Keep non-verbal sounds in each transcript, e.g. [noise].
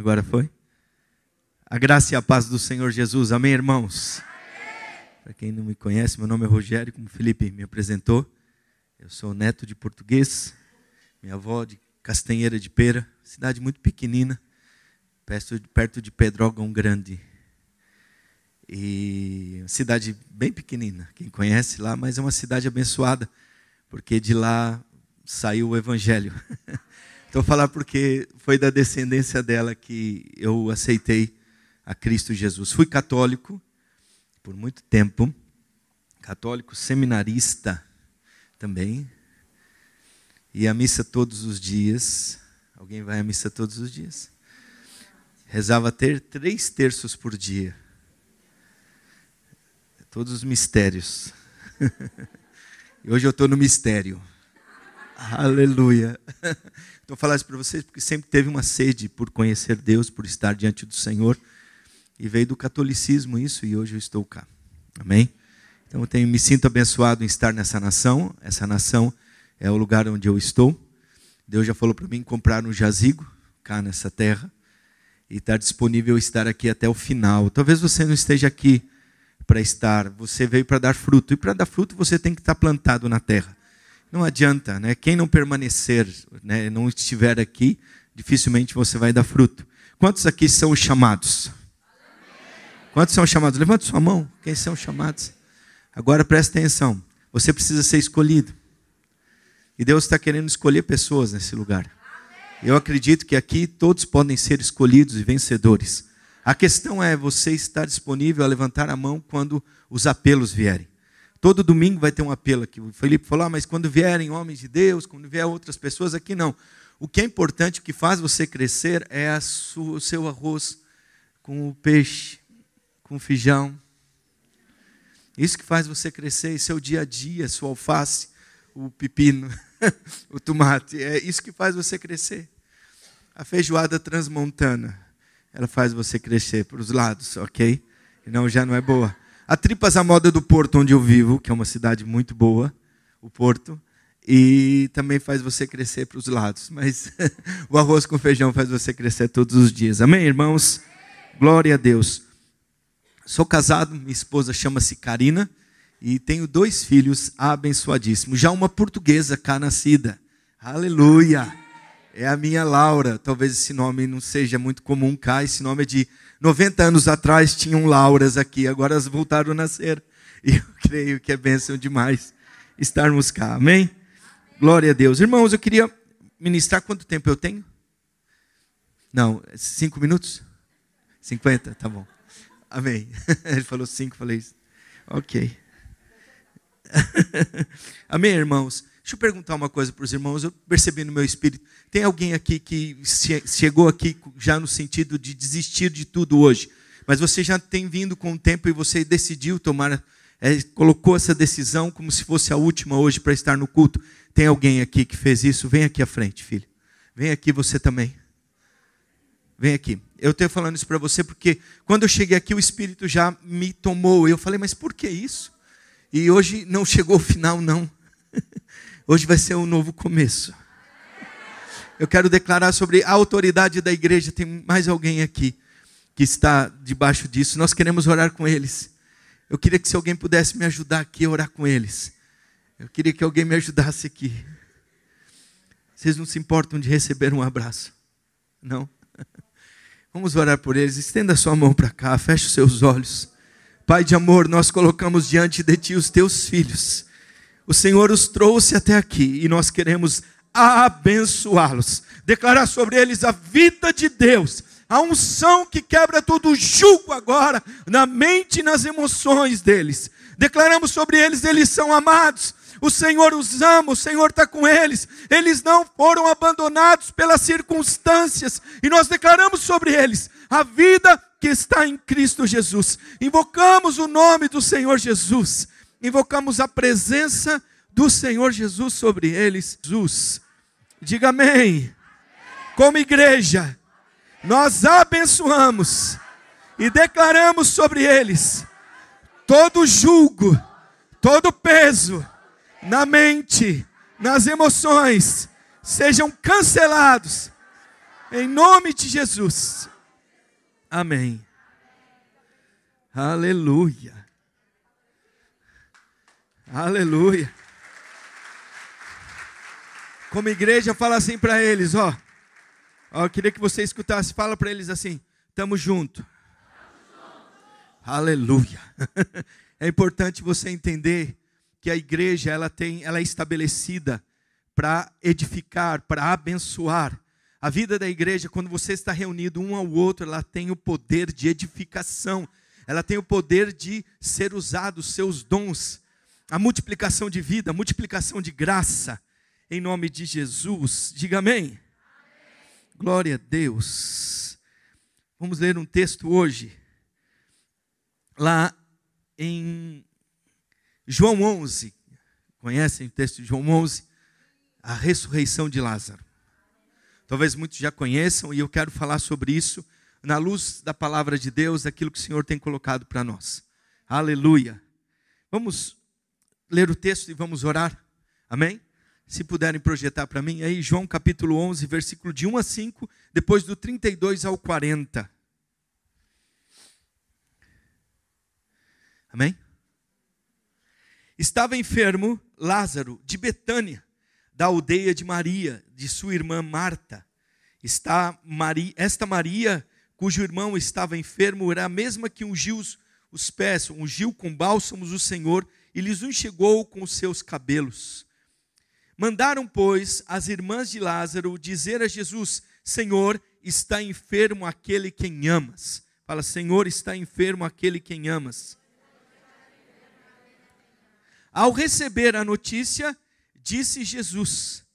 Agora foi? A graça e a paz do Senhor Jesus. Amém, irmãos? Para quem não me conhece, meu nome é Rogério, como o Felipe me apresentou. Eu sou neto de português, minha avó de Castanheira de Pera, cidade muito pequenina, perto de Pedrógão Grande. E cidade bem pequenina, quem conhece lá, mas é uma cidade abençoada, porque de lá saiu o Evangelho. [laughs] Então, falar porque foi da descendência dela que eu aceitei a Cristo Jesus. Fui católico por muito tempo, católico seminarista também, e a missa todos os dias. Alguém vai à missa todos os dias? Rezava ter três terços por dia. Todos os mistérios. [laughs] e hoje eu estou no mistério. Aleluia. [laughs] Então, falar isso para vocês porque sempre teve uma sede por conhecer Deus, por estar diante do Senhor. E veio do catolicismo isso, e hoje eu estou cá. Amém? Então, eu tenho, me sinto abençoado em estar nessa nação. Essa nação é o lugar onde eu estou. Deus já falou para mim comprar um jazigo cá nessa terra e estar disponível estar aqui até o final. Talvez você não esteja aqui para estar, você veio para dar fruto. E para dar fruto você tem que estar plantado na terra. Não adianta, né? Quem não permanecer, né, não estiver aqui, dificilmente você vai dar fruto. Quantos aqui são os chamados? Quantos são chamados? Levante sua mão. Quem são chamados? Agora preste atenção. Você precisa ser escolhido. E Deus está querendo escolher pessoas nesse lugar. Eu acredito que aqui todos podem ser escolhidos e vencedores. A questão é você estar disponível a levantar a mão quando os apelos vierem. Todo domingo vai ter um apelo aqui. O Felipe falou, ah, mas quando vierem homens de Deus, quando vier outras pessoas, aqui não. O que é importante, o que faz você crescer, é sua, o seu arroz com o peixe, com o feijão. Isso que faz você crescer, seu dia a dia, sua alface, o pepino, [laughs] o tomate. É isso que faz você crescer. A feijoada transmontana, ela faz você crescer para os lados, ok? Não, já não é boa. A Tripas à Moda do Porto, onde eu vivo, que é uma cidade muito boa, o Porto, e também faz você crescer para os lados. Mas [laughs] o arroz com feijão faz você crescer todos os dias. Amém, irmãos? Glória a Deus. Sou casado, minha esposa chama-se Karina e tenho dois filhos abençoadíssimos. Já uma portuguesa cá nascida. Aleluia! É a minha Laura. Talvez esse nome não seja muito comum cá. Esse nome é de 90 anos atrás tinham Lauras aqui, agora elas voltaram a nascer. E eu [laughs] creio que é bênção demais estarmos cá. Amém? Glória a Deus. Irmãos, eu queria ministrar quanto tempo eu tenho? Não, cinco minutos? Cinquenta? Tá bom. Amém. [laughs] Ele falou cinco, falei isso. Ok. [laughs] Amém, irmãos? Deixa eu perguntar uma coisa para os irmãos. Eu percebi no meu espírito. Tem alguém aqui que chegou aqui já no sentido de desistir de tudo hoje, mas você já tem vindo com o tempo e você decidiu tomar, é, colocou essa decisão como se fosse a última hoje para estar no culto. Tem alguém aqui que fez isso? Vem aqui à frente, filho. Vem aqui você também. Vem aqui. Eu estou falando isso para você porque quando eu cheguei aqui o Espírito já me tomou. Eu falei, mas por que isso? E hoje não chegou o final, não. Hoje vai ser um novo começo. Eu quero declarar sobre a autoridade da igreja. Tem mais alguém aqui que está debaixo disso. Nós queremos orar com eles. Eu queria que se alguém pudesse me ajudar aqui a orar com eles. Eu queria que alguém me ajudasse aqui. Vocês não se importam de receber um abraço? Não? [laughs] Vamos orar por eles. Estenda sua mão para cá, feche os seus olhos. Pai de amor, nós colocamos diante de Ti os Teus filhos. O Senhor os trouxe até aqui e nós queremos abençoá-los, declarar sobre eles a vida de Deus, a unção que quebra todo o jugo agora na mente e nas emoções deles. Declaramos sobre eles, eles são amados. O Senhor os ama, o Senhor está com eles. Eles não foram abandonados pelas circunstâncias. E nós declaramos sobre eles a vida que está em Cristo Jesus. Invocamos o nome do Senhor Jesus invocamos a presença do Senhor Jesus sobre eles. Jesus, diga amém. Como igreja, nós abençoamos e declaramos sobre eles todo julgo, todo peso na mente, nas emoções, sejam cancelados em nome de Jesus. Amém. Aleluia. Aleluia. Como igreja, fala assim para eles, ó. ó. Eu queria que você escutasse, fala para eles assim: tamo junto. Aleluia. [laughs] É importante você entender que a igreja ela tem, ela é estabelecida para edificar, para abençoar. A vida da igreja, quando você está reunido um ao outro, ela tem o poder de edificação. Ela tem o poder de ser usado seus dons, a multiplicação de vida, a multiplicação de graça. Em nome de Jesus. Diga amém. amém. Glória a Deus. Vamos ler um texto hoje lá em João 11. Conhecem o texto de João 11? A ressurreição de Lázaro. Talvez muitos já conheçam e eu quero falar sobre isso na luz da palavra de Deus, daquilo que o Senhor tem colocado para nós. Aleluia. Vamos ler o texto e vamos orar. Amém? Se puderem projetar para mim aí, João capítulo 11, versículo de 1 a 5, depois do 32 ao 40. Amém? Estava enfermo Lázaro de Betânia, da aldeia de Maria, de sua irmã Marta. Está Maria, esta Maria, cujo irmão estava enfermo, era a mesma que ungiu os, pés, ungiu com bálsamos o Senhor e lhes enxugou com os seus cabelos. Mandaram, pois, as irmãs de Lázaro dizer a Jesus: Senhor, está enfermo aquele quem amas. Fala, Senhor, está enfermo aquele quem amas. Ao receber a notícia, disse Jesus: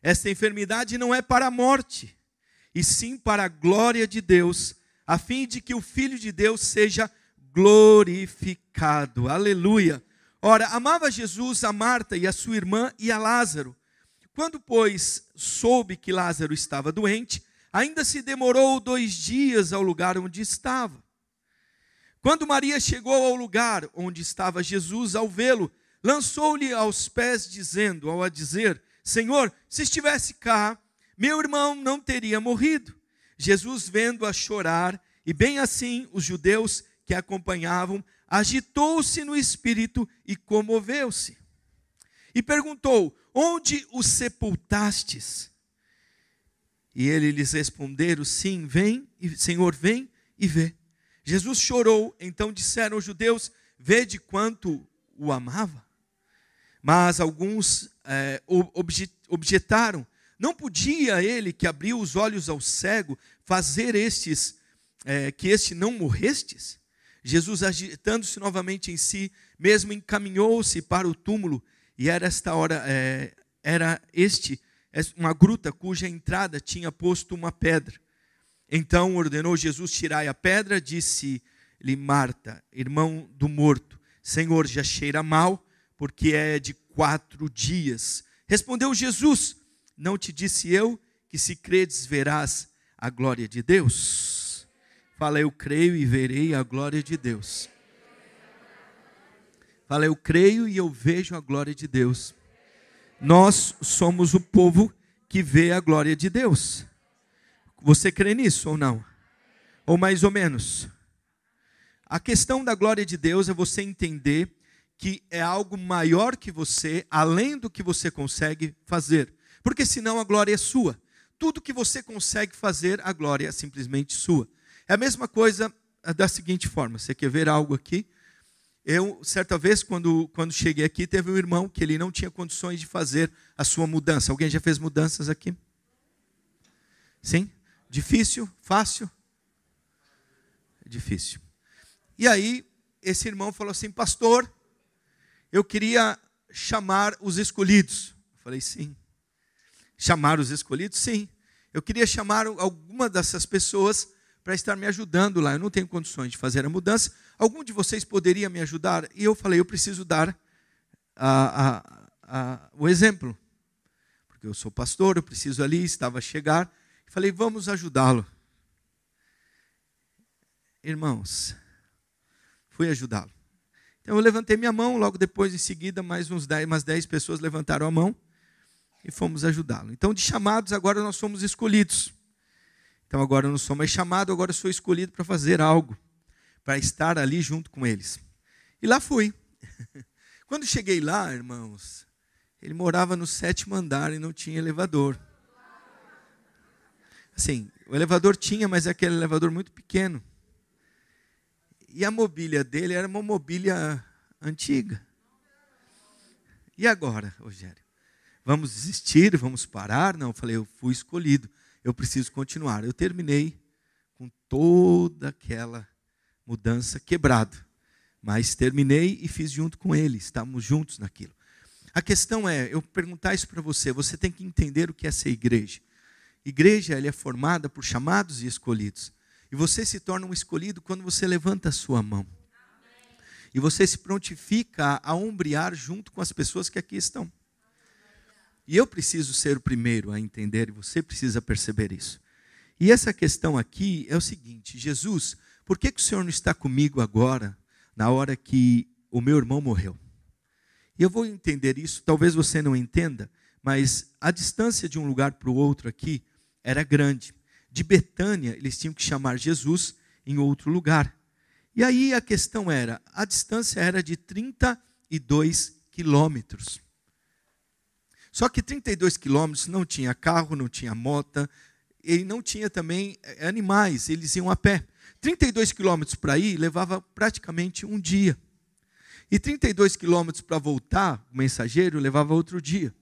Esta enfermidade não é para a morte, e sim para a glória de Deus, a fim de que o Filho de Deus seja glorificado. Aleluia. Ora, amava Jesus a Marta e a sua irmã e a Lázaro. Quando, pois, soube que Lázaro estava doente, ainda se demorou dois dias ao lugar onde estava. Quando Maria chegou ao lugar onde estava Jesus, ao vê-lo, lançou-lhe aos pés, dizendo, ao a dizer: Senhor, se estivesse cá, meu irmão não teria morrido. Jesus, vendo-a chorar, e bem assim os judeus que a acompanhavam, agitou-se no espírito e comoveu-se. E perguntou: Onde o sepultastes? E ele lhes responderam: Sim, vem, Senhor, vem e vê. Jesus chorou, então disseram os judeus: Vede quanto o amava. Mas alguns é, objetaram: não podia ele que abriu os olhos ao cego fazer estes é, que este não morrestes? Jesus, agitando-se novamente em si, mesmo encaminhou-se para o túmulo e era esta hora é, era este uma gruta cuja entrada tinha posto uma pedra. Então ordenou Jesus tirai a pedra, disse-lhe Marta, irmão do morto, Senhor, já cheira mal porque é de quatro dias. Respondeu Jesus: Não te disse eu que se credes verás a glória de Deus? Fala, eu creio e verei a glória de Deus. Fala, eu creio e eu vejo a glória de Deus. Nós somos o povo que vê a glória de Deus. Você crê nisso ou não? Ou mais ou menos? A questão da glória de Deus é você entender que é algo maior que você, além do que você consegue fazer. Porque senão a glória é sua. Tudo que você consegue fazer, a glória é simplesmente sua. É a mesma coisa eh, da seguinte forma: você quer ver algo aqui? Eu, certa vez, quando, quando cheguei aqui, teve um irmão que ele não tinha condições de fazer a sua mudança. Alguém já fez mudanças aqui? Sim? Difícil? Fácil? Difícil. E aí, esse irmão falou assim: Pastor, eu queria chamar os escolhidos. Eu falei, sim. Chamar os escolhidos? Sim. Eu queria chamar alguma dessas pessoas para estar me ajudando lá. Eu não tenho condições de fazer a mudança. Algum de vocês poderia me ajudar? E eu falei, eu preciso dar a, a, a, o exemplo. Porque eu sou pastor, eu preciso ali, estava a chegar. Falei, vamos ajudá-lo. Irmãos, fui ajudá-lo. Então eu levantei minha mão, logo depois, em seguida, mais uns 10, umas 10 pessoas levantaram a mão e fomos ajudá-lo. Então, de chamados, agora nós fomos escolhidos. Então agora eu não sou mais chamado, agora eu sou escolhido para fazer algo, para estar ali junto com eles. E lá fui. [laughs] Quando cheguei lá, irmãos, ele morava no sétimo andar e não tinha elevador. Assim, o elevador tinha, mas é aquele elevador muito pequeno. E a mobília dele era uma mobília antiga. E agora, Rogério? Vamos desistir? Vamos parar? Não, eu falei, eu fui escolhido. Eu preciso continuar. Eu terminei com toda aquela mudança quebrado. Mas terminei e fiz junto com ele. Estamos juntos naquilo. A questão é, eu perguntar isso para você, você tem que entender o que é ser igreja. Igreja ela é formada por chamados e escolhidos. E você se torna um escolhido quando você levanta a sua mão. E você se prontifica a ombrear junto com as pessoas que aqui estão. E eu preciso ser o primeiro a entender, e você precisa perceber isso. E essa questão aqui é o seguinte: Jesus, por que, que o Senhor não está comigo agora, na hora que o meu irmão morreu? E eu vou entender isso, talvez você não entenda, mas a distância de um lugar para o outro aqui era grande. De Betânia, eles tinham que chamar Jesus em outro lugar. E aí a questão era: a distância era de 32 quilômetros. Só que 32 quilômetros não tinha carro, não tinha moto, e não tinha também eh, animais, eles iam a pé. 32 quilômetros para ir levava praticamente um dia. E 32 quilômetros para voltar, o mensageiro levava outro dia.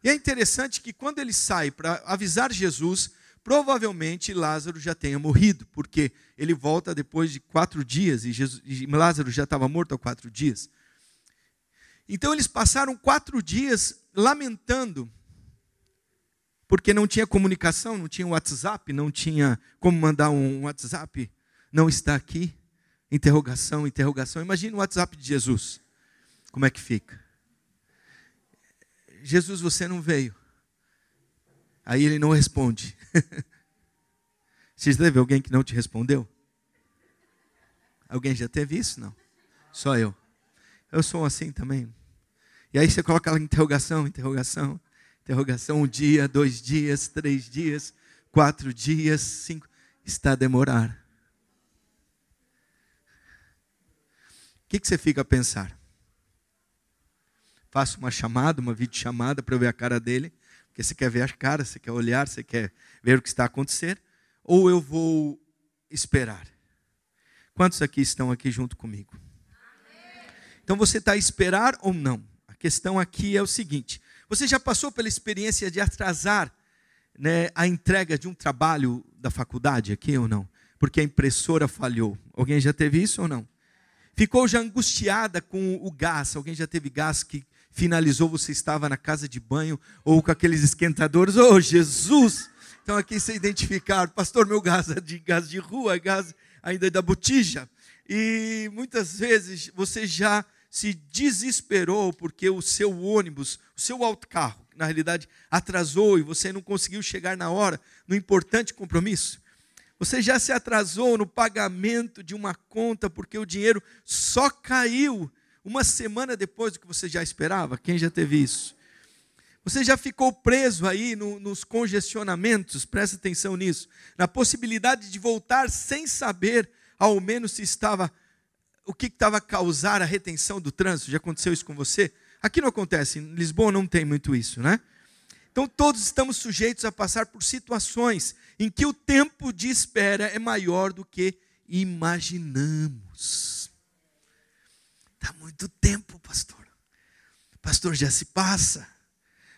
E é interessante que quando ele sai para avisar Jesus, provavelmente Lázaro já tenha morrido, porque ele volta depois de quatro dias e, Jesus, e Lázaro já estava morto há quatro dias. Então eles passaram quatro dias lamentando, porque não tinha comunicação, não tinha WhatsApp, não tinha como mandar um WhatsApp, não está aqui. Interrogação, interrogação. Imagina o WhatsApp de Jesus. Como é que fica? Jesus, você não veio. Aí ele não responde. [laughs] Você teve alguém que não te respondeu? Alguém já teve isso? Não. Só eu. Eu sou assim também. E aí você coloca aquela interrogação, interrogação, interrogação, um dia, dois dias, três dias, quatro dias, cinco. Está a demorar. que, que você fica a pensar? Faço uma chamada, uma videochamada para eu ver a cara dele, porque você quer ver a cara, você quer olhar, você quer ver o que está a acontecer, ou eu vou esperar? Quantos aqui estão aqui junto comigo? Então você está a esperar ou não? Questão aqui é o seguinte: você já passou pela experiência de atrasar né, a entrega de um trabalho da faculdade aqui ou não? Porque a impressora falhou. Alguém já teve isso ou não? ficou já angustiada com o gás. Alguém já teve gás que finalizou, você estava na casa de banho ou com aqueles esquentadores? Oh, Jesus! Então aqui se identificar, pastor, meu gás é de gás de rua, gás ainda é da botija. E muitas vezes você já se desesperou porque o seu ônibus, o seu autocarro, na realidade, atrasou e você não conseguiu chegar na hora no importante compromisso. Você já se atrasou no pagamento de uma conta porque o dinheiro só caiu uma semana depois do que você já esperava? Quem já teve isso? Você já ficou preso aí no, nos congestionamentos, presta atenção nisso, na possibilidade de voltar sem saber, ao menos se estava, o que estava a causar a retenção do trânsito. Já aconteceu isso com você? Aqui não acontece, em Lisboa não tem muito isso, né? Então todos estamos sujeitos a passar por situações em que o tempo de espera é maior do que imaginamos. Está muito tempo, pastor. Pastor, já se passa.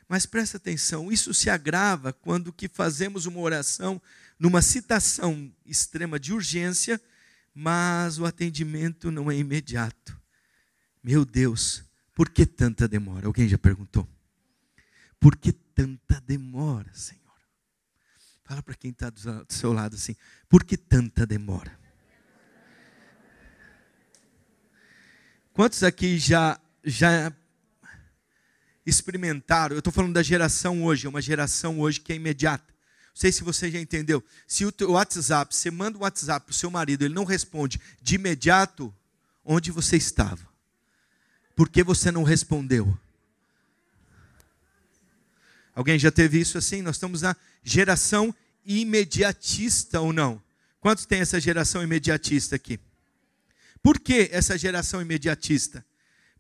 Mas presta atenção, isso se agrava quando que fazemos uma oração numa citação extrema de urgência, mas o atendimento não é imediato. Meu Deus, por que tanta demora? Alguém já perguntou? Por que tanta demora, Senhor? Fala para quem está do seu lado assim: por que tanta demora? Quantos aqui já, já experimentaram? Eu estou falando da geração hoje, é uma geração hoje que é imediata. Não sei se você já entendeu. Se o WhatsApp, você manda um WhatsApp para o seu marido, ele não responde de imediato, onde você estava? Por que você não respondeu? Alguém já teve isso assim? Nós estamos na geração imediatista ou não? Quantos tem essa geração imediatista aqui? Por que essa geração imediatista?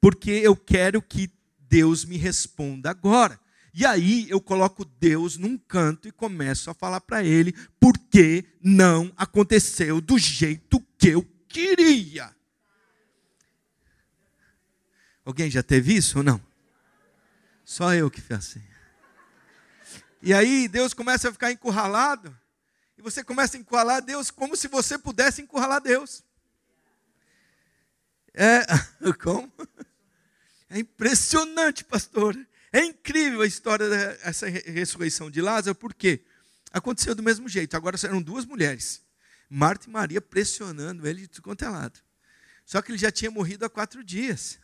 Porque eu quero que Deus me responda agora. E aí eu coloco Deus num canto e começo a falar para ele por que não aconteceu do jeito que eu queria. Alguém já teve isso ou não? Só eu que fiz assim. E aí Deus começa a ficar encurralado, e você começa a encurralar Deus como se você pudesse encurralar Deus. É, [laughs] como? É impressionante, pastor. É incrível a história dessa ressurreição de Lázaro, porque aconteceu do mesmo jeito. Agora eram duas mulheres, Marta e Maria, pressionando ele de tudo quanto é lado. Só que ele já tinha morrido há quatro dias.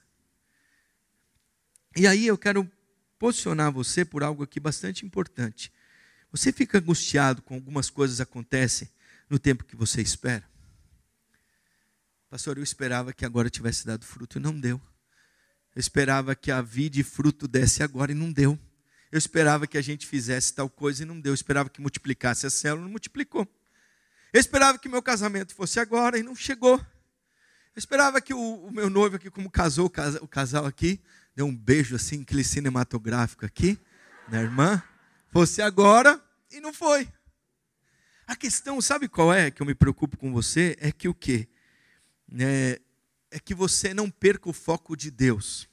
E aí eu quero posicionar você por algo aqui bastante importante. Você fica angustiado com algumas coisas acontecem no tempo que você espera? Pastor, eu esperava que agora tivesse dado fruto e não deu. Eu esperava que a vide fruto desse agora e não deu. Eu esperava que a gente fizesse tal coisa e não deu. Eu esperava que multiplicasse a célula e não multiplicou. Eu esperava que meu casamento fosse agora e não chegou. Eu esperava que o, o meu noivo aqui, como casou o casal, o casal aqui, deu um beijo assim, aquele cinematográfico aqui, na irmã, fosse agora e não foi. A questão, sabe qual é que eu me preocupo com você? É que o quê? É, é que você não perca o foco de Deus.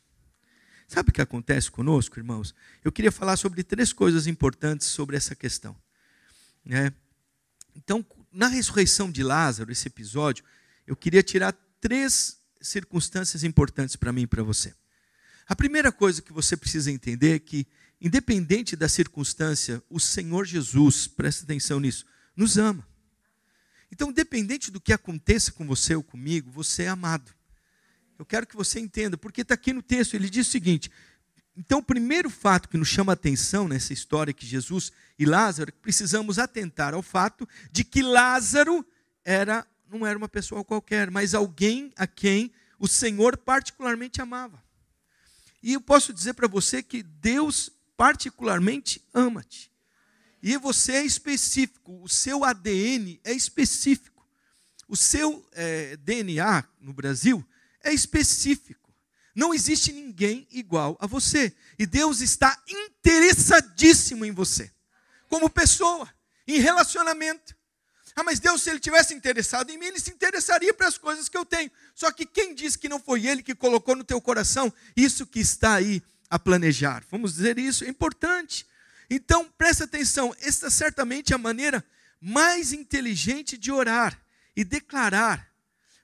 Sabe o que acontece conosco, irmãos? Eu queria falar sobre três coisas importantes sobre essa questão. Né? Então, na ressurreição de Lázaro, esse episódio, eu queria tirar três circunstâncias importantes para mim e para você. A primeira coisa que você precisa entender é que, independente da circunstância, o Senhor Jesus, presta atenção nisso, nos ama. Então, independente do que aconteça com você ou comigo, você é amado. Eu quero que você entenda, porque está aqui no texto, ele diz o seguinte: então, o primeiro fato que nos chama a atenção nessa história que Jesus e Lázaro, precisamos atentar ao fato de que Lázaro era não era uma pessoa qualquer, mas alguém a quem o Senhor particularmente amava. E eu posso dizer para você que Deus particularmente ama-te. E você é específico, o seu ADN é específico. O seu é, eh, DNA no Brasil é específico. Não existe ninguém igual a você. E Deus está interessadíssimo em você, como pessoa, em relacionamento. Ah, mas Deus, se Ele tivesse interessado em mim, Ele se interessaria para as coisas que eu tenho. Só que quem diz que não foi Ele que colocou no teu coração isso que está aí a planejar? Vamos dizer isso, é importante. Então, presta atenção, esta certamente é a maneira mais inteligente de orar e declarar,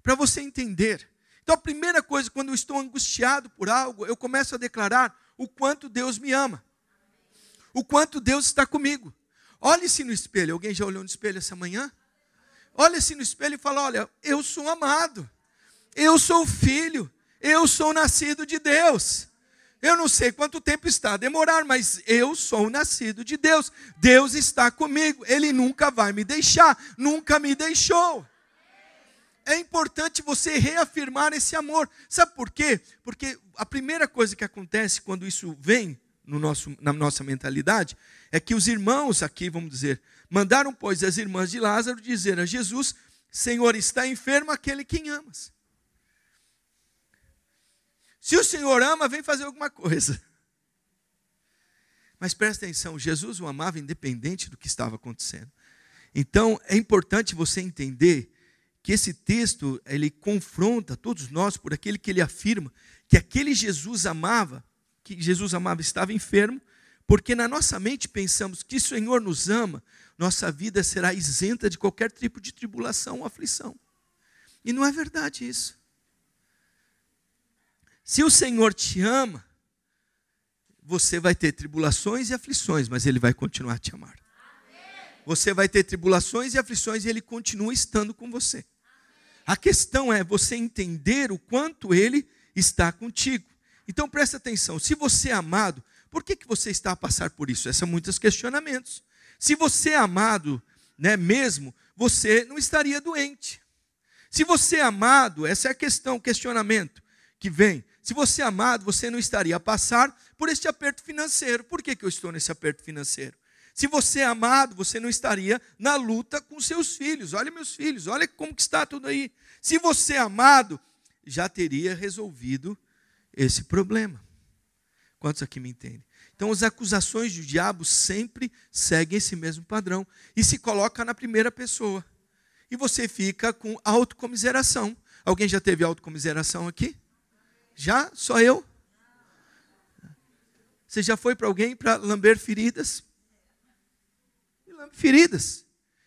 para você entender então a primeira coisa, quando eu estou angustiado por algo, eu começo a declarar o quanto Deus me ama, o quanto Deus está comigo. Olhe-se no espelho. Alguém já olhou no espelho essa manhã? Olhe-se no espelho e fala: Olha, eu sou amado, eu sou filho, eu sou nascido de Deus. Eu não sei quanto tempo está a demorar, mas eu sou nascido de Deus. Deus está comigo. Ele nunca vai me deixar, nunca me deixou é importante você reafirmar esse amor. Sabe por quê? Porque a primeira coisa que acontece quando isso vem no nosso, na nossa mentalidade é que os irmãos aqui, vamos dizer, mandaram, pois, as irmãs de Lázaro dizer a Jesus: Senhor, está enfermo aquele quem amas. Se o Senhor ama, vem fazer alguma coisa. Mas presta atenção, Jesus o amava independente do que estava acontecendo. Então, é importante você entender que esse texto ele confronta todos nós por aquele que ele afirma que aquele Jesus amava, que Jesus amava estava enfermo, porque na nossa mente pensamos que o Senhor nos ama, nossa vida será isenta de qualquer tipo de tribulação ou aflição. E não é verdade isso. Se o Senhor te ama, você vai ter tribulações e aflições, mas Ele vai continuar a te amar. Você vai ter tribulações e aflições e Ele continua estando com você. A questão é você entender o quanto ele está contigo. Então presta atenção, se você é amado, por que, que você está a passar por isso? Esses são muitos questionamentos. Se você é amado, né, mesmo, você não estaria doente. Se você é amado, essa é a questão, o questionamento que vem. Se você é amado, você não estaria a passar por este aperto financeiro. Por que, que eu estou nesse aperto financeiro? Se você é amado, você não estaria na luta com seus filhos. Olha meus filhos, olha como que está tudo aí. Se você é amado, já teria resolvido esse problema. Quantos aqui me entendem? Então, as acusações do diabo sempre seguem esse mesmo padrão e se coloca na primeira pessoa. E você fica com autocomiseração. Alguém já teve autocomiseração aqui? Já? Só eu? Você já foi para alguém para lamber feridas? Feridas.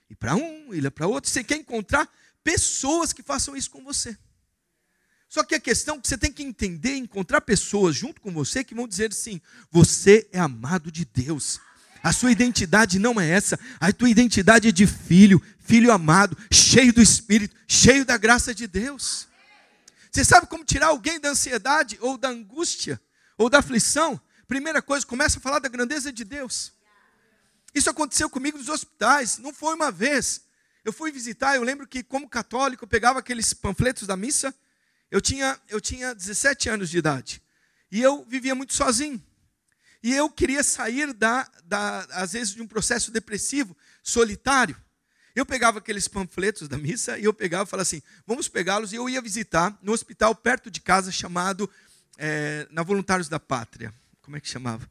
E para um, e para outro. Você quer encontrar pessoas que façam isso com você. Só que a questão é que você tem que entender, encontrar pessoas junto com você que vão dizer assim: você é amado de Deus. A sua identidade não é essa, a tua identidade é de filho, filho amado, cheio do Espírito, cheio da graça de Deus. Você sabe como tirar alguém da ansiedade, ou da angústia, ou da aflição? Primeira coisa, começa a falar da grandeza de Deus. Isso aconteceu comigo nos hospitais, não foi uma vez. Eu fui visitar, eu lembro que, como católico, eu pegava aqueles panfletos da missa eu tinha, eu tinha 17 anos de idade. E eu vivia muito sozinho. E eu queria sair, da, da, às vezes, de um processo depressivo, solitário. Eu pegava aqueles panfletos da missa e eu pegava e falava assim: vamos pegá-los. E eu ia visitar no hospital perto de casa chamado é, na Voluntários da Pátria. Como é que chamava?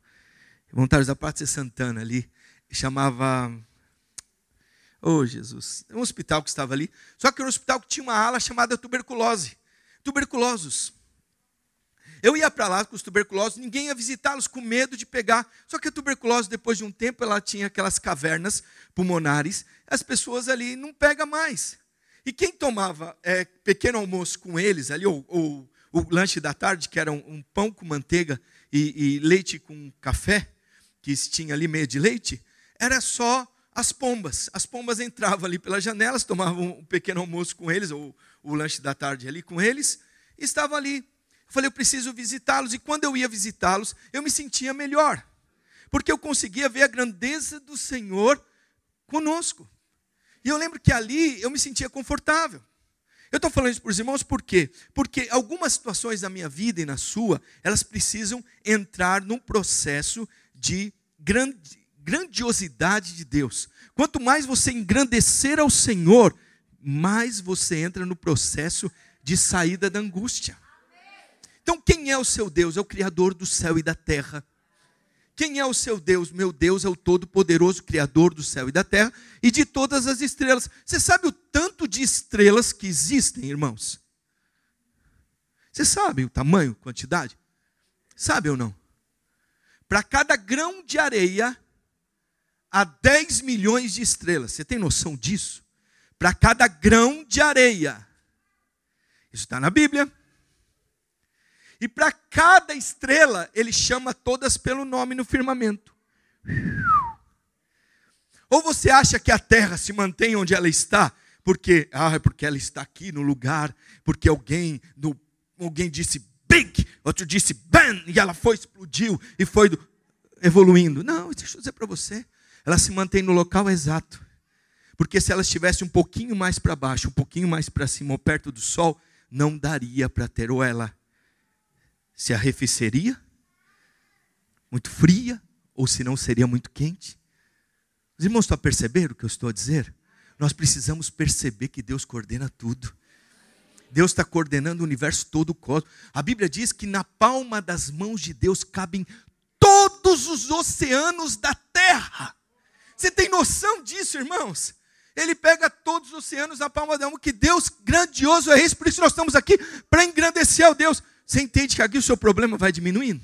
Voluntários da Pátria Santana ali. Chamava. Oh, Jesus. Um hospital que estava ali. Só que era um hospital que tinha uma ala chamada tuberculose tuberculosos. Eu ia para lá com os tuberculosos, ninguém ia visitá-los com medo de pegar. Só que a tuberculose, depois de um tempo, ela tinha aquelas cavernas pulmonares, as pessoas ali não pegam mais. E quem tomava é, pequeno almoço com eles ali, ou, ou, o lanche da tarde, que era um, um pão com manteiga e, e, leite com café, que tinha ali meio de leite, era só as pombas. As pombas entravam ali pelas janelas, tomavam um pequeno almoço com eles, ou o lanche da tarde ali com eles, e estava ali. Eu falei, eu preciso visitá-los, e quando eu ia visitá-los, eu me sentia melhor, porque eu conseguia ver a grandeza do Senhor conosco. E eu lembro que ali eu me sentia confortável. Eu estou falando isso para os irmãos por quê? Porque algumas situações da minha vida e na sua, elas precisam entrar num processo de grandiosidade de Deus. Quanto mais você engrandecer ao Senhor, mais você entra no processo de saída da angústia. Então, quem é o seu Deus? É o Criador do céu e da terra. Quem é o seu Deus? Meu Deus é o Todo-Poderoso, Criador do céu e da terra e de todas as estrelas. Você sabe o tanto de estrelas que existem, irmãos? Você sabe o tamanho, quantidade? Sabe ou não? Para cada grão de areia, há 10 milhões de estrelas. Você tem noção disso? para cada grão de areia. Isso está na Bíblia. E para cada estrela, ele chama todas pelo nome no firmamento. Ou você acha que a terra se mantém onde ela está, porque, ah, porque ela está aqui no lugar, porque alguém, no, alguém disse big, outro disse bam, e ela foi, explodiu e foi do, evoluindo. Não, deixa eu dizer para você, ela se mantém no local exato. Porque se ela estivesse um pouquinho mais para baixo, um pouquinho mais para cima ou perto do sol, não daria para ter ou ela se arrefeceria, muito fria, ou se não seria muito quente. Os irmãos estão a perceber o que eu estou a dizer? Nós precisamos perceber que Deus coordena tudo. Deus está coordenando o universo todo o cosmos. A Bíblia diz que na palma das mãos de Deus cabem todos os oceanos da terra. Você tem noção disso, irmãos? Ele pega todos os oceanos na palma da mão, que Deus grandioso é esse, por isso nós estamos aqui para engrandecer ao Deus. Você entende que aqui o seu problema vai diminuindo?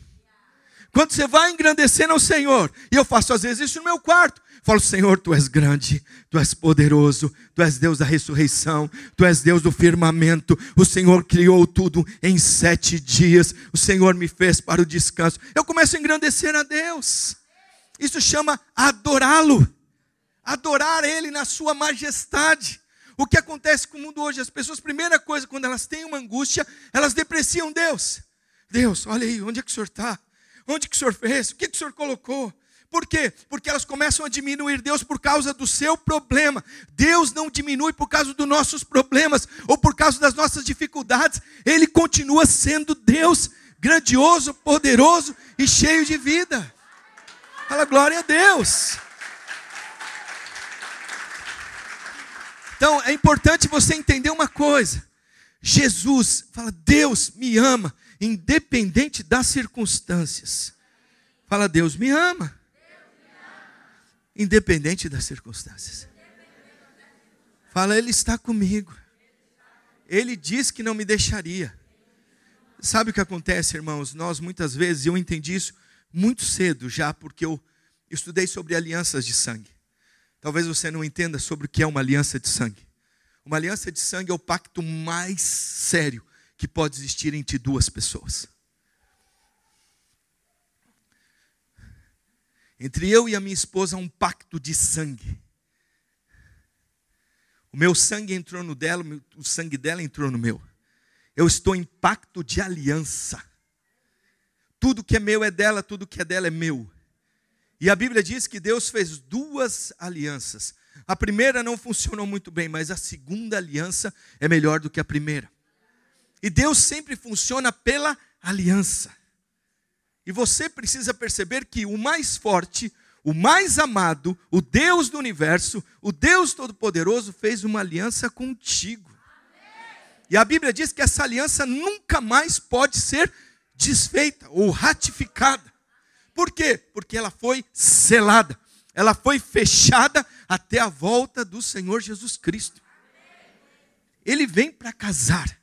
Quando você vai engrandecendo ao Senhor, e eu faço às vezes isso no meu quarto, falo, Senhor, Tu és grande, Tu és poderoso, Tu és Deus da ressurreição, Tu és Deus do firmamento, o Senhor criou tudo em sete dias, o Senhor me fez para o descanso. Eu começo a engrandecer a Deus, isso chama adorá-lo adorar Ele na sua majestade. O que acontece com o mundo hoje? As pessoas, primeira coisa, quando elas têm uma angústia, elas depreciam Deus. Deus, olha aí, onde é que o Senhor está? Onde que o Senhor fez? O que, que o Senhor colocou? Por quê? Porque elas começam a diminuir Deus por causa do seu problema. Deus não diminui por causa dos nossos problemas ou por causa das nossas dificuldades. Ele continua sendo Deus grandioso, poderoso e cheio de vida. Fala glória a Deus. Então é importante você entender uma coisa. Jesus fala: Deus me ama, independente das circunstâncias. Fala: Deus me ama, independente das circunstâncias. Fala: Ele está comigo. Ele diz que não me deixaria. Sabe o que acontece, irmãos? Nós muitas vezes, eu entendi isso muito cedo já, porque eu estudei sobre alianças de sangue. Talvez você não entenda sobre o que é uma aliança de sangue. Uma aliança de sangue é o pacto mais sério que pode existir entre duas pessoas. Entre eu e a minha esposa há um pacto de sangue. O meu sangue entrou no dela, o sangue dela entrou no meu. Eu estou em pacto de aliança. Tudo que é meu é dela, tudo que é dela é meu. E a Bíblia diz que Deus fez duas alianças. A primeira não funcionou muito bem, mas a segunda aliança é melhor do que a primeira. E Deus sempre funciona pela aliança. E você precisa perceber que o mais forte, o mais amado, o Deus do universo, o Deus Todo-Poderoso, fez uma aliança contigo. E a Bíblia diz que essa aliança nunca mais pode ser desfeita ou ratificada. Por quê? Porque ela foi selada ela foi fechada até a volta do Senhor Jesus Cristo. Ele vem para casar,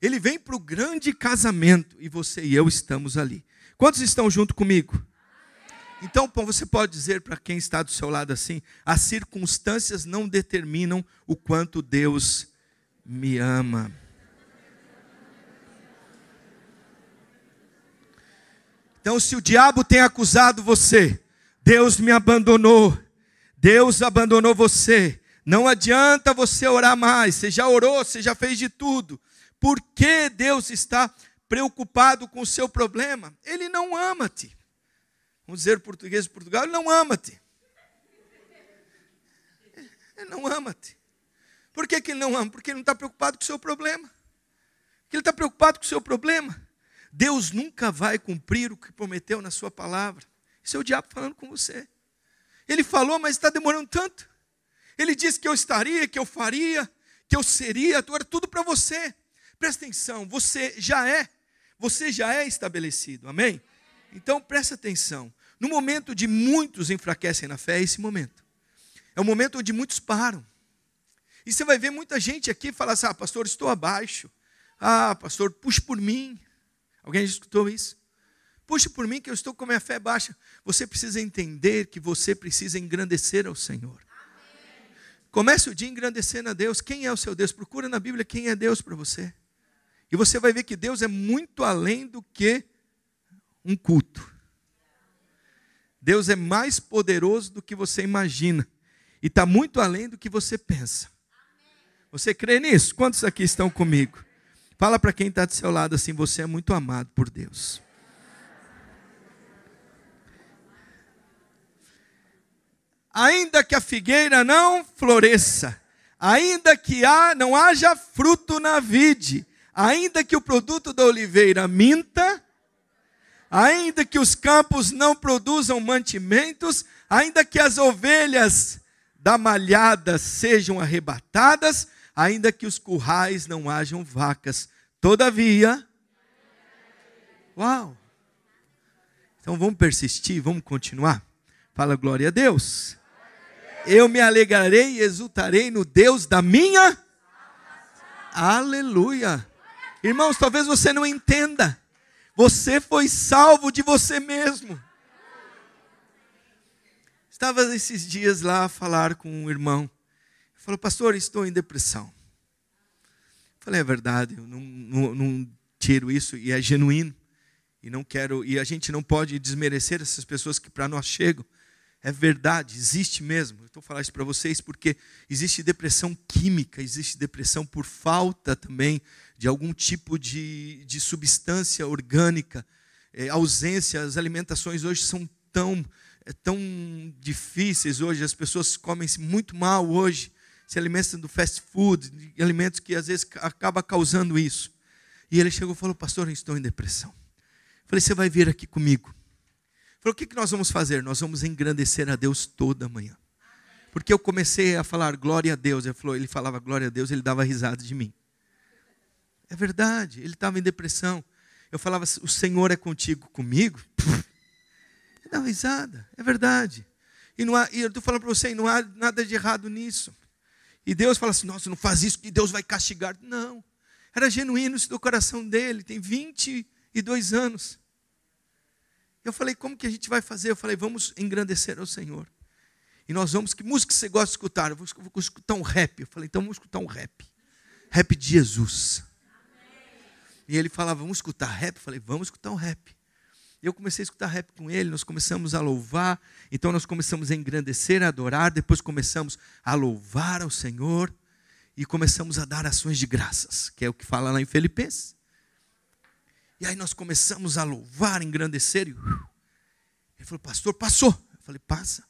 ele vem para o grande casamento e você e eu estamos ali. Quantos estão junto comigo? Então, você pode dizer para quem está do seu lado assim: as circunstâncias não determinam o quanto Deus me ama. Então, se o diabo tem acusado você, Deus me abandonou. Deus abandonou você. Não adianta você orar mais. Você já orou, você já fez de tudo. Por que Deus está preocupado com o seu problema? Ele não ama-te. Vamos dizer português de Portugal, ele não ama-te. Ele não ama-te. Por que, que ele não ama? Porque ele não está preocupado com o seu problema. Porque ele está preocupado com o seu problema. Deus nunca vai cumprir o que prometeu na sua palavra. Isso é o diabo falando com você. Ele falou, mas está demorando tanto. Ele disse que eu estaria, que eu faria, que eu seria, era tudo para você. Presta atenção, você já é, você já é estabelecido, amém? Então presta atenção. No momento de muitos enfraquecem na fé, é esse momento. É o momento onde muitos param. E você vai ver muita gente aqui falar assim: ah, pastor, estou abaixo. Ah, pastor, puxe por mim. Alguém já escutou isso? Puxe por mim que eu estou com a minha fé baixa. Você precisa entender que você precisa engrandecer ao Senhor. Comece o dia engrandecendo a Deus. Quem é o seu Deus? Procura na Bíblia quem é Deus para você. E você vai ver que Deus é muito além do que um culto. Deus é mais poderoso do que você imagina. E está muito além do que você pensa. Você crê nisso? Quantos aqui estão comigo? Fala para quem está do seu lado assim: você é muito amado por Deus. ainda que a figueira não floresça, ainda que há, não haja fruto na vide, ainda que o produto da oliveira minta, ainda que os campos não produzam mantimentos, ainda que as ovelhas da malhada sejam arrebatadas, ainda que os currais não hajam vacas, todavia, uau! Então vamos persistir, vamos continuar. Fala glória a Deus. Eu me alegrarei e exultarei no Deus da minha. Aleluia. Irmãos, talvez você não entenda. Você foi salvo de você mesmo. Estava esses dias lá a falar com um irmão. Falou, pastor, estou em depressão. Falei, é verdade, eu não, não, não tiro isso e é genuíno. E não quero, e a gente não pode desmerecer essas pessoas que para nós chegam. É verdade, existe mesmo. Estou falando isso para vocês porque existe depressão química, existe depressão por falta também de algum tipo de, de substância orgânica. É, ausência, as alimentações hoje são tão, é, tão difíceis hoje, as pessoas comem-se muito mal hoje, se alimentam do fast food, de alimentos que às vezes acaba causando isso. E ele chegou e falou, pastor, eu estou em depressão. Eu falei, você vai vir aqui comigo. Falou: o que nós vamos fazer? Nós vamos engrandecer a Deus toda manhã. Porque eu comecei a falar glória a Deus. Ele, falou, ele falava glória a Deus, ele dava risada de mim. É verdade, ele estava em depressão. Eu falava, o Senhor é contigo, comigo. Ele dava risada, é verdade. E, há, e eu estou falando para você, não há nada de errado nisso. E Deus fala assim: nossa, não faz isso que Deus vai castigar. Não, era genuíno isso do coração dele, tem 22 anos. Eu falei: como que a gente vai fazer? Eu falei: vamos engrandecer ao Senhor. E nós vamos, que música você gosta de escutar? Eu vou, vou escutar um rap. Eu falei: então vamos escutar um rap. Rap de Jesus. E ele falava: vamos escutar rap? Eu falei: vamos escutar um rap. Eu comecei a escutar rap com ele, nós começamos a louvar, então nós começamos a engrandecer, a adorar, depois começamos a louvar ao Senhor e começamos a dar ações de graças, que é o que fala lá em Filipenses. E aí nós começamos a louvar, engrandecer, e ele falou, pastor, passou. Eu falei, passa.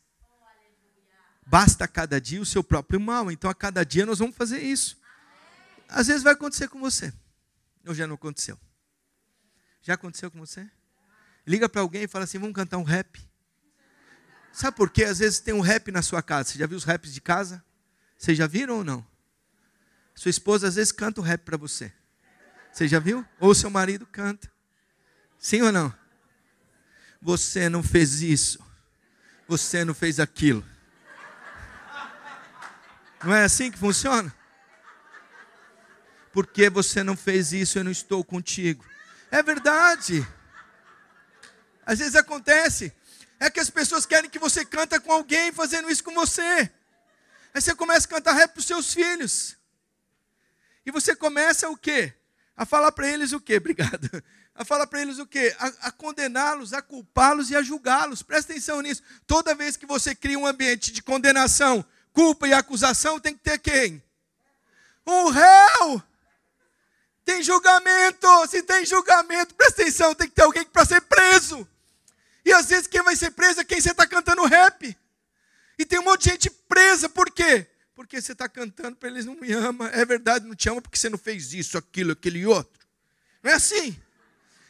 Basta a cada dia o seu próprio mal, então a cada dia nós vamos fazer isso. Às vezes vai acontecer com você, ou já não aconteceu? Já aconteceu com você? Liga para alguém e fala assim: vamos cantar um rap. Sabe por quê? Às vezes tem um rap na sua casa. Você já viu os raps de casa? Vocês já viram ou não? Sua esposa às vezes canta o rap para você. Você já viu? Ou seu marido canta. Sim ou não? Você não fez isso. Você não fez aquilo. Não é assim que funciona? Porque você não fez isso, eu não estou contigo. É verdade. Às vezes acontece. É que as pessoas querem que você canta com alguém fazendo isso com você. Aí você começa a cantar rap para os seus filhos. E você começa o quê? A falar para eles o quê? [laughs] Obrigado. A falar para eles o quê? A, a condená-los, a culpá-los e a julgá-los. Presta atenção nisso. Toda vez que você cria um ambiente de condenação, culpa e acusação, tem que ter quem? Um réu. Tem julgamento. Se tem julgamento, presta atenção, tem que ter alguém para ser preso. E às vezes quem vai ser preso é quem você está cantando rap. E tem um monte de gente presa, por quê? Porque você está cantando para eles não me amam. É verdade, não te ama porque você não fez isso, aquilo, aquele outro. Não é assim.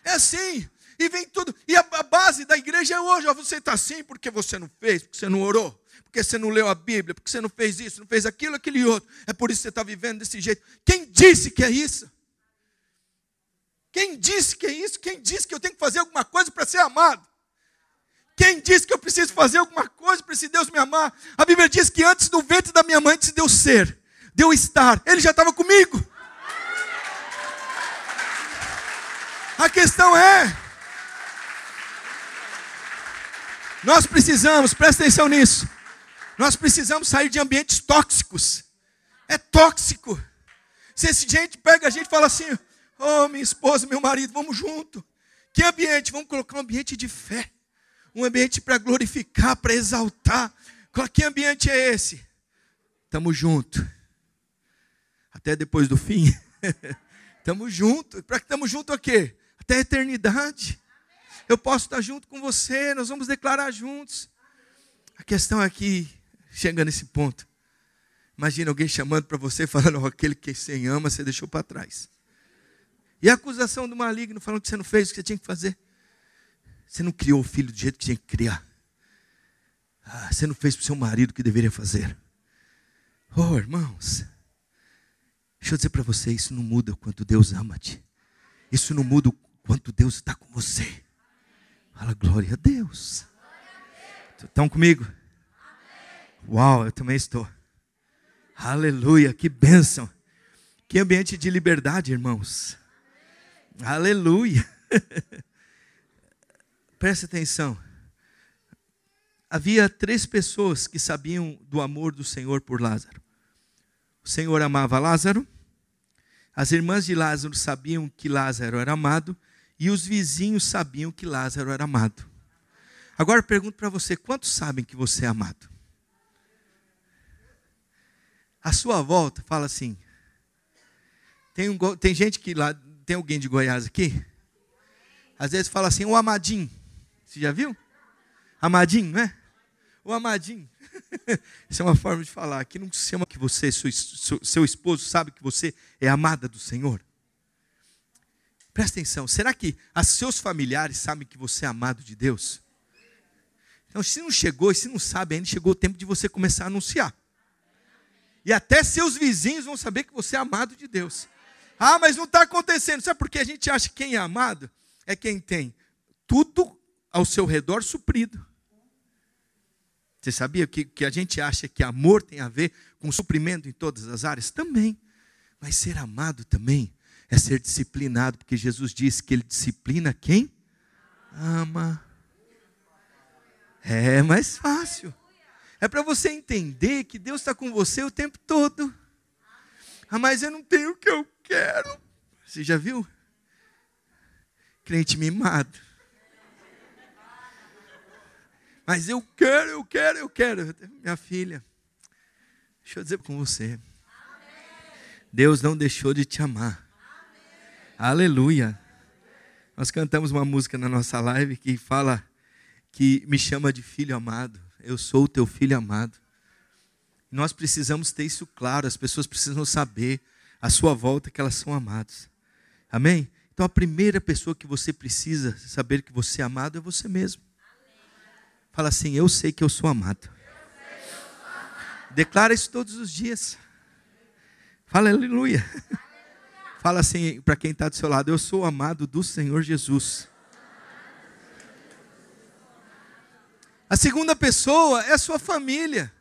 É assim. E vem tudo. E a, a base da igreja é hoje. Ó, você está assim porque você não fez, porque você não orou, porque você não leu a Bíblia, porque você não fez isso, não fez aquilo, aquele outro. É por isso que você está vivendo desse jeito. Quem disse que é isso? Quem disse que é isso? Quem disse que eu tenho que fazer alguma coisa para ser amado? Quem disse que eu preciso fazer alguma coisa para esse Deus me amar? A Bíblia diz que antes do ventre da minha mãe, antes de eu ser, de eu estar, Ele já estava comigo. A questão é, nós precisamos, presta atenção nisso, nós precisamos sair de ambientes tóxicos. É tóxico. Se esse gente pega a gente e fala assim, oh, minha esposa, meu marido, vamos junto. Que ambiente? Vamos colocar um ambiente de fé um ambiente para glorificar, para exaltar. Que ambiente é esse? Estamos juntos. Até depois do fim. [laughs] Estamos juntos. Para que estamos juntos a quê? Até a eternidade. Eu posso estar junto com você, nós vamos declarar juntos. A questão aqui, chega nesse ponto. Imagina alguém chamando para você, falando, oh, aquele que você ama, você deixou para trás. E a acusação do maligno, falando que você não fez o que você tinha que fazer. Você não criou o filho do jeito que tinha que criar. Ah, você não fez para o seu marido o que deveria fazer. Oh, irmãos, deixa eu dizer para você: isso não muda o quanto Deus ama-te. Isso não muda o quanto Deus está com você. Fala glória a Deus. Estão comigo? Uau, eu também estou. Aleluia, que bênção. Que ambiente de liberdade, irmãos. Aleluia. [laughs] Preste atenção. Havia três pessoas que sabiam do amor do Senhor por Lázaro. O Senhor amava Lázaro, as irmãs de Lázaro sabiam que Lázaro era amado, e os vizinhos sabiam que Lázaro era amado. Agora pergunto para você: quantos sabem que você é amado? A sua volta fala assim. Tem, um, tem gente que lá. Tem alguém de Goiás aqui? Às vezes fala assim, o amadinho. Você já viu? Amadinho, né? O amadinho. [laughs] Isso é uma forma de falar. Aqui não se chama que você, seu, seu esposo, sabe que você é amada do Senhor. Presta atenção. Será que os seus familiares sabem que você é amado de Deus? Então, se não chegou e se não sabe ainda, chegou o tempo de você começar a anunciar. E até seus vizinhos vão saber que você é amado de Deus. Ah, mas não está acontecendo. Sabe por que a gente acha que quem é amado é quem tem tudo ao seu redor suprido. Você sabia que, que a gente acha que amor tem a ver com suprimento em todas as áreas? Também. Mas ser amado também é ser disciplinado, porque Jesus disse que ele disciplina quem ama. É mais fácil. É para você entender que Deus está com você o tempo todo. Ah, mas eu não tenho o que eu quero. Você já viu? Crente mimado. Mas eu quero, eu quero, eu quero. Minha filha, deixa eu dizer com você. Deus não deixou de te amar. Aleluia. Nós cantamos uma música na nossa live que fala que me chama de filho amado. Eu sou o teu filho amado. Nós precisamos ter isso claro, as pessoas precisam saber à sua volta que elas são amadas. Amém? Então a primeira pessoa que você precisa saber que você é amado é você mesmo. Fala assim: Eu sei que eu sou amado. Declara isso todos os dias. Fala aleluia. Fala assim para quem está do seu lado: Eu sou amado do Senhor Jesus. A segunda pessoa é a sua família.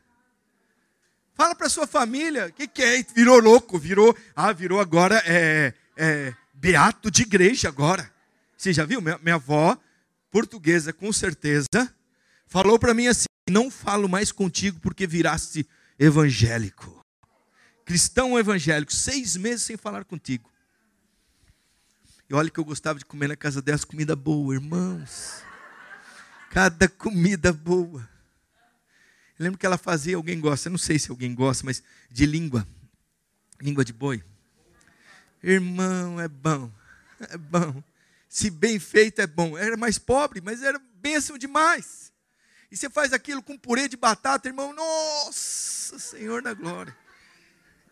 Fala para sua família, o que, que, é? Virou louco, virou, ah, virou agora é, é, beato de igreja agora. Você já viu? Minha, minha avó, portuguesa com certeza, falou para mim assim: não falo mais contigo porque viraste evangélico. Cristão evangélico, seis meses sem falar contigo. E olha que eu gostava de comer na casa delas comida boa, irmãos. Cada comida boa. Eu lembro que ela fazia, alguém gosta, eu não sei se alguém gosta, mas de língua. Língua de boi. Irmão, é bom. É bom. Se bem feito é bom. Era mais pobre, mas era bênção demais. E você faz aquilo com purê de batata, irmão. Nossa, Senhor da glória.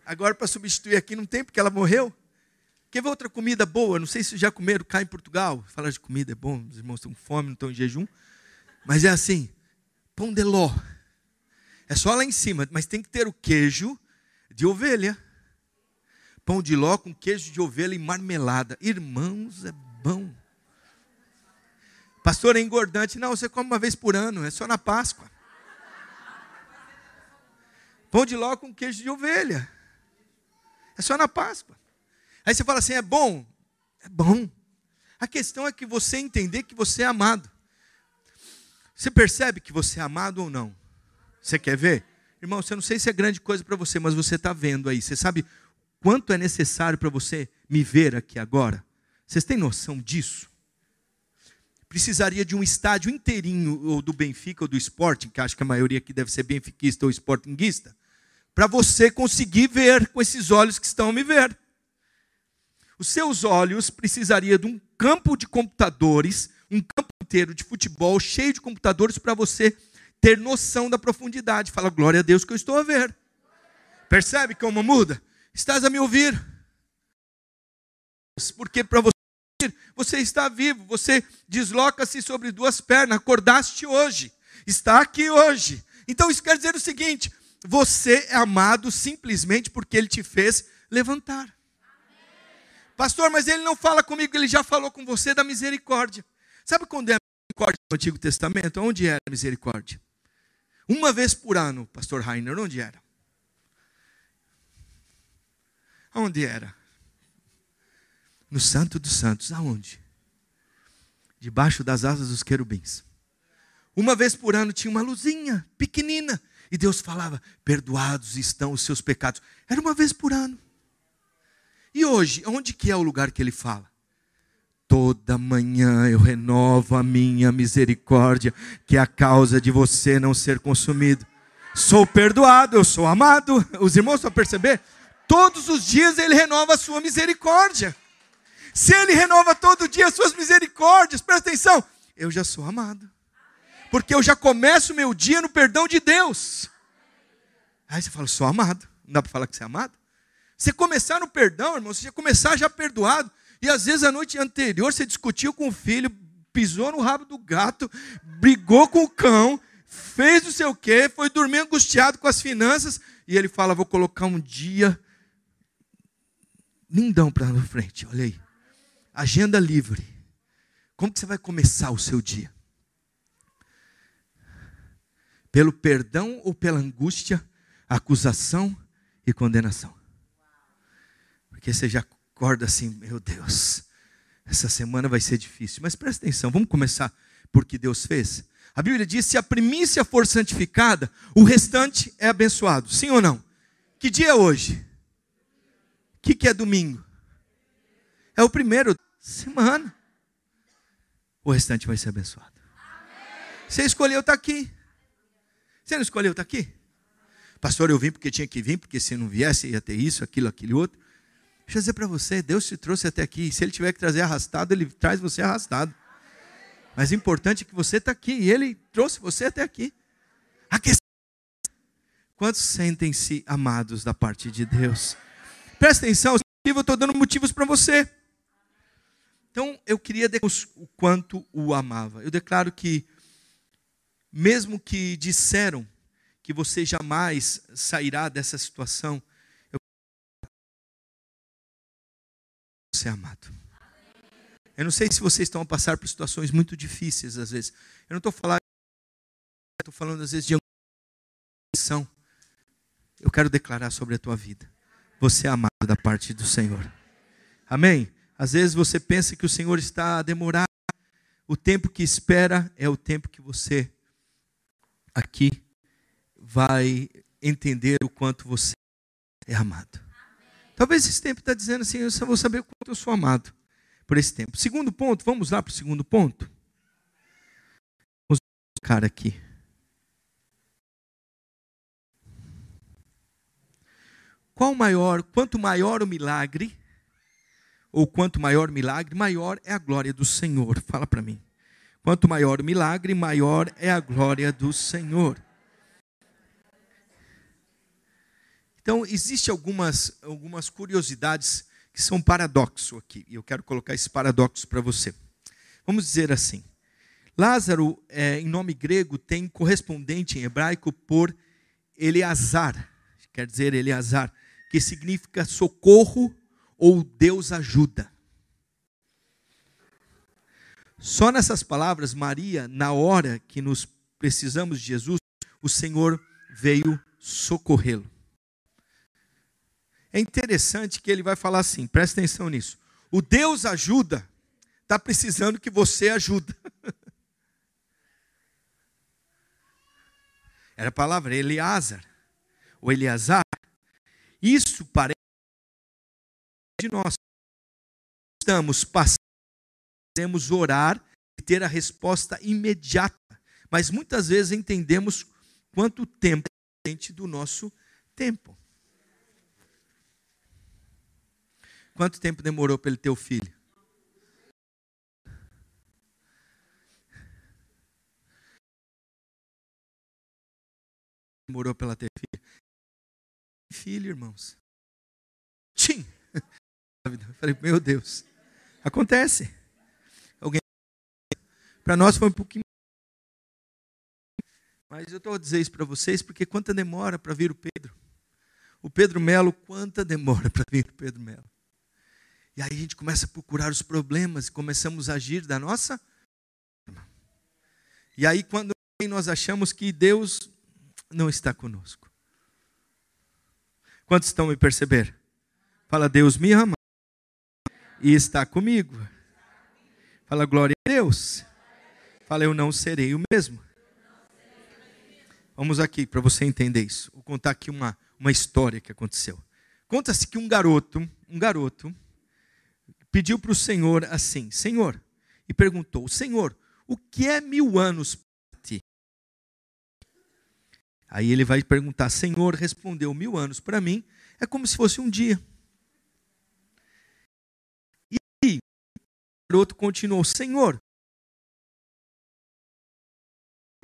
Agora, para substituir aqui, não tem, porque ela morreu. Quer ver outra comida boa? Não sei se já comeram cá em Portugal. Falar de comida é bom, os irmãos estão com fome, não estão em jejum. Mas é assim: pão de ló. É só lá em cima, mas tem que ter o queijo de ovelha. Pão de ló com queijo de ovelha e marmelada. Irmãos, é bom. Pastor, é engordante. Não, você come uma vez por ano, é só na Páscoa. Pão de ló com queijo de ovelha. É só na Páscoa. Aí você fala assim: é bom? É bom. A questão é que você entender que você é amado. Você percebe que você é amado ou não? Você quer ver? Irmão, você não sei se é grande coisa para você, mas você está vendo aí. Você sabe quanto é necessário para você me ver aqui agora? Vocês têm noção disso? Precisaria de um estádio inteirinho, ou do Benfica ou do Sporting, que acho que a maioria aqui deve ser benfiquista ou sportinguista, para você conseguir ver com esses olhos que estão a me ver. Os seus olhos precisariam de um campo de computadores, um campo inteiro de futebol cheio de computadores para você ter noção da profundidade. Fala, glória a Deus que eu estou a ver. Percebe como muda? Estás a me ouvir? Porque para você você está vivo, você desloca-se sobre duas pernas, acordaste hoje, está aqui hoje. Então isso quer dizer o seguinte: você é amado simplesmente porque ele te fez levantar. Pastor, mas ele não fala comigo, ele já falou com você da misericórdia. Sabe quando é a misericórdia no Antigo Testamento? Onde era a misericórdia? Uma vez por ano, pastor Rainer, onde era? Onde era? No Santo dos Santos, aonde? Debaixo das asas dos querubins. Uma vez por ano tinha uma luzinha pequenina e Deus falava: "Perdoados estão os seus pecados". Era uma vez por ano. E hoje, onde que é o lugar que ele fala? Toda manhã eu renovo a minha misericórdia, que é a causa de você não ser consumido. Sou perdoado, eu sou amado. Os irmãos a perceber? Todos os dias ele renova a sua misericórdia. Se ele renova todo dia as suas misericórdias, presta atenção, eu já sou amado. Porque eu já começo o meu dia no perdão de Deus. Aí você fala, sou amado. Não dá para falar que você é amado? Você começar no perdão, irmão, você já começar já perdoado. E às vezes a noite anterior você discutiu com o filho, pisou no rabo do gato, brigou com o cão, fez não sei o quê, foi dormir angustiado com as finanças, e ele fala: Vou colocar um dia lindão para frente, olha aí. Agenda livre. Como que você vai começar o seu dia? Pelo perdão ou pela angústia, acusação e condenação? Porque você já acorda assim, meu Deus, essa semana vai ser difícil. Mas presta atenção, vamos começar por que Deus fez? A Bíblia diz: se a primícia for santificada, o restante é abençoado. Sim ou não? Que dia é hoje? O que, que é domingo? É o primeiro semana. O restante vai ser abençoado. Você escolheu estar aqui. Você não escolheu estar aqui? Pastor, eu vim porque tinha que vir, porque se não viesse ia ter isso, aquilo, aquele outro. Deixa eu dizer para você, Deus te trouxe até aqui. Se Ele tiver que trazer arrastado, Ele traz você arrastado. Mas o importante é que você está aqui e Ele trouxe você até aqui. A questão é, Quantos sentem-se amados da parte de Deus? Presta atenção, eu estou dando motivos para você. Então, eu queria declarar o quanto o amava. Eu declaro que, mesmo que disseram que você jamais sairá dessa situação, eu você é amado. Eu não sei se vocês estão a passar por situações muito difíceis às vezes. Eu não estou falando, estou falando às vezes de ambição. Eu quero declarar sobre a tua vida. Você é amado da parte do Senhor. Amém? Às vezes você pensa que o Senhor está a demorar. O tempo que espera é o tempo que você aqui vai entender o quanto você é amado. Talvez esse tempo está dizendo assim, eu só vou saber o quanto eu sou amado por esse tempo. Segundo ponto, vamos lá para o segundo ponto? Vamos colocar aqui. Qual maior, quanto maior o milagre, ou quanto maior o milagre, maior é a glória do Senhor. Fala para mim. Quanto maior o milagre, maior é a glória do Senhor. Então, existem algumas, algumas curiosidades que são paradoxo aqui. E eu quero colocar esse paradoxo para você. Vamos dizer assim: Lázaro, é, em nome grego, tem correspondente em hebraico por Eleazar, quer dizer Eleazar, que significa socorro ou Deus ajuda. Só nessas palavras, Maria, na hora que nos precisamos de Jesus, o Senhor veio socorrê-lo. É interessante que ele vai falar assim, presta atenção nisso. O Deus ajuda, está precisando que você ajuda. [laughs] Era a palavra Eleazar, ou Eleazar. Isso parece de nós. Estamos passando, podemos orar e ter a resposta imediata, mas muitas vezes entendemos quanto tempo é do nosso tempo. Quanto tempo demorou para ele ter o filho? Demorou para ela ter filho? Filho, irmãos. Tchim! falei, meu Deus. Acontece. Alguém. Para nós foi um pouquinho. Mas eu estou a dizer isso para vocês porque quanta demora para vir o Pedro. O Pedro Melo, quanta demora para vir o Pedro Melo. E aí a gente começa a procurar os problemas começamos a agir da nossa. E aí, quando nós achamos que Deus não está conosco. Quantos estão me perceber? Fala, Deus me ama e está comigo. Fala, glória a Deus. Fala, eu não serei o mesmo. Vamos aqui para você entender isso. Vou contar aqui uma, uma história que aconteceu. Conta-se que um garoto, um garoto, pediu para o Senhor assim: Senhor, e perguntou: Senhor, o que é mil anos para ti? Aí ele vai perguntar: Senhor, respondeu: Mil anos para mim é como se fosse um dia. E aí, o garoto continuou: Senhor, o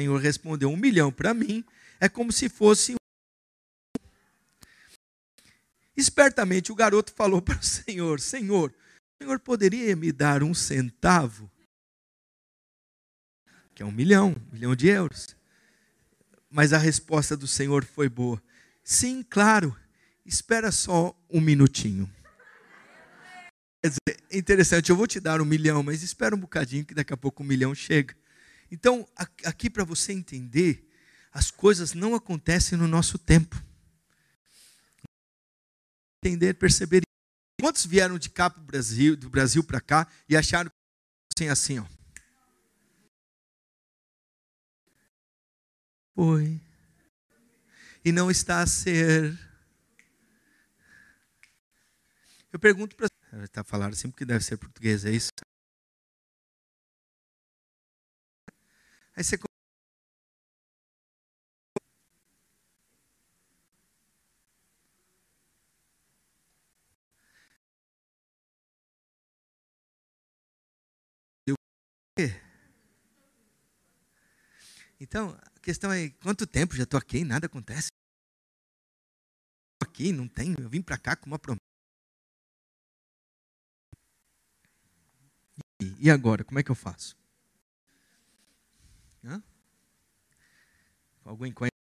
Senhor respondeu: Um milhão para mim é como se fosse Espertamente o garoto falou para o Senhor: Senhor, Senhor poderia me dar um centavo? quer um milhão, um milhão de euros. Mas a resposta do Senhor foi boa. Sim, claro, espera só um minutinho. Quer dizer, interessante, eu vou te dar um milhão, mas espera um bocadinho que daqui a pouco um milhão chega. Então, aqui para você entender, as coisas não acontecem no nosso tempo. Entender, perceber. Quantos vieram de cá pro Brasil, do Brasil para cá e acharam que assim, ó? Foi. E não está a ser. Eu pergunto para. Está falando assim porque deve ser português, é isso? Aí você Então, a questão é, quanto tempo já estou aqui e nada acontece? Aqui, não tem, eu vim para cá com uma promessa. E agora, como é que eu faço? Hã? Alguém conhece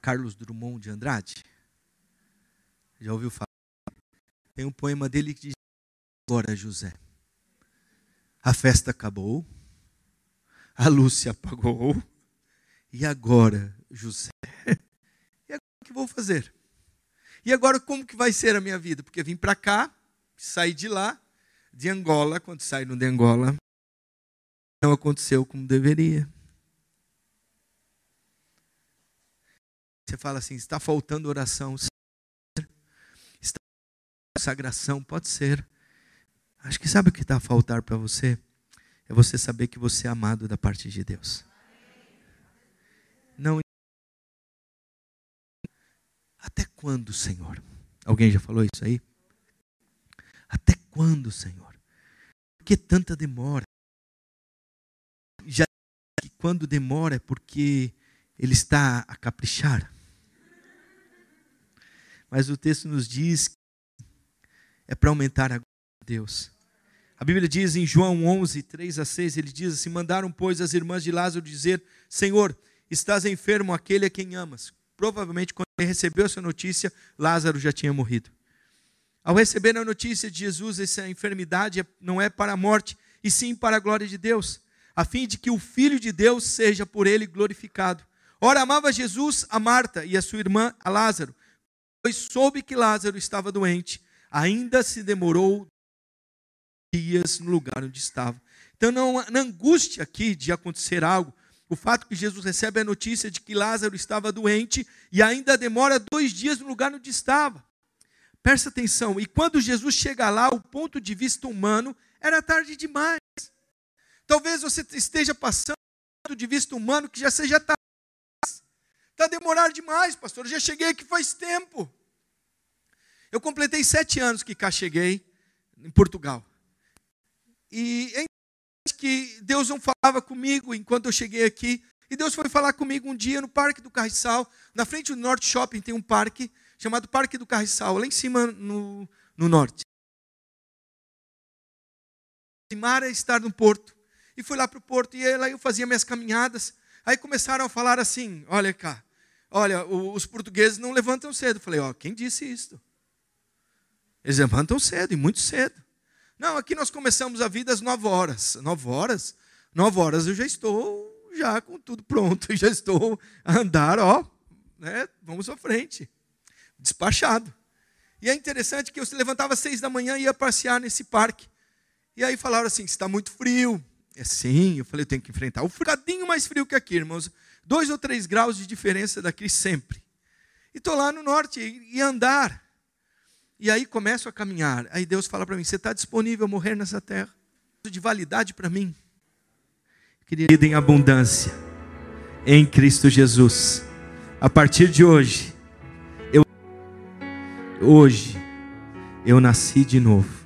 Carlos Drummond de Andrade? Já ouviu falar? Tem um poema dele que diz: Agora, José, a festa acabou, a luz se apagou, e agora, José? [laughs] E agora o que vou fazer? E agora como que vai ser a minha vida? Porque vim para cá, saí de lá, de Angola, quando saíram de Angola, não aconteceu como deveria. Você fala assim, está faltando oração, está consagração, pode ser. Acho que sabe o que está a faltar para você? É você saber que você é amado da parte de Deus. Não. Até quando, Senhor? Alguém já falou isso aí? Até quando, Senhor? Por que tanta demora? Já que quando demora é porque ele está a caprichar. Mas o texto nos diz que é para aumentar a glória de Deus. A Bíblia diz em João 11, 3 a 6, ele diz assim: Mandaram, pois, as irmãs de Lázaro dizer: Senhor, estás enfermo aquele a quem amas. Provavelmente, quando ele recebeu essa notícia, Lázaro já tinha morrido. Ao receber a notícia de Jesus, essa enfermidade não é para a morte, e sim para a glória de Deus, a fim de que o Filho de Deus seja por ele glorificado. Ora, amava Jesus a Marta e a sua irmã a Lázaro, pois soube que Lázaro estava doente, ainda se demorou dias no lugar onde estava. Então, não, na angústia aqui de acontecer algo, o fato que Jesus recebe a notícia de que Lázaro estava doente e ainda demora dois dias no lugar onde estava. Presta atenção, e quando Jesus chega lá, o ponto de vista humano era tarde demais. Talvez você esteja passando do ponto de vista humano que já seja tarde. Está demorando demais, pastor. Eu já cheguei aqui faz tempo. Eu completei sete anos que cá cheguei em Portugal. E é que Deus não falava comigo enquanto eu cheguei aqui. E Deus foi falar comigo um dia no Parque do Carriçal. Na frente do Norte Shopping tem um parque chamado Parque do Carriçal, lá em cima no, no norte. Mar é estar no porto. E fui lá para o porto e lá eu fazia minhas caminhadas. Aí começaram a falar assim: olha cá, olha, os portugueses não levantam cedo. Eu falei: ó, quem disse isso? Eles levantam cedo e muito cedo. Não, aqui nós começamos a vida às nove horas. Nove horas? Nove horas eu já estou já com tudo pronto, [laughs] já estou a andar, ó, né? Vamos à frente. Despachado. E é interessante que eu se levantava às seis da manhã e ia passear nesse parque. E aí falaram assim: está muito frio. É sim, eu falei, eu tenho que enfrentar. O fradinho mais frio que aqui, irmãos. Dois ou três graus de diferença daqui sempre. E estou lá no norte e andar. E aí começo a caminhar. Aí Deus fala para mim: Você está disponível a morrer nessa terra? De validade para mim. Querida em abundância, em Cristo Jesus. A partir de hoje, hoje, eu nasci de novo.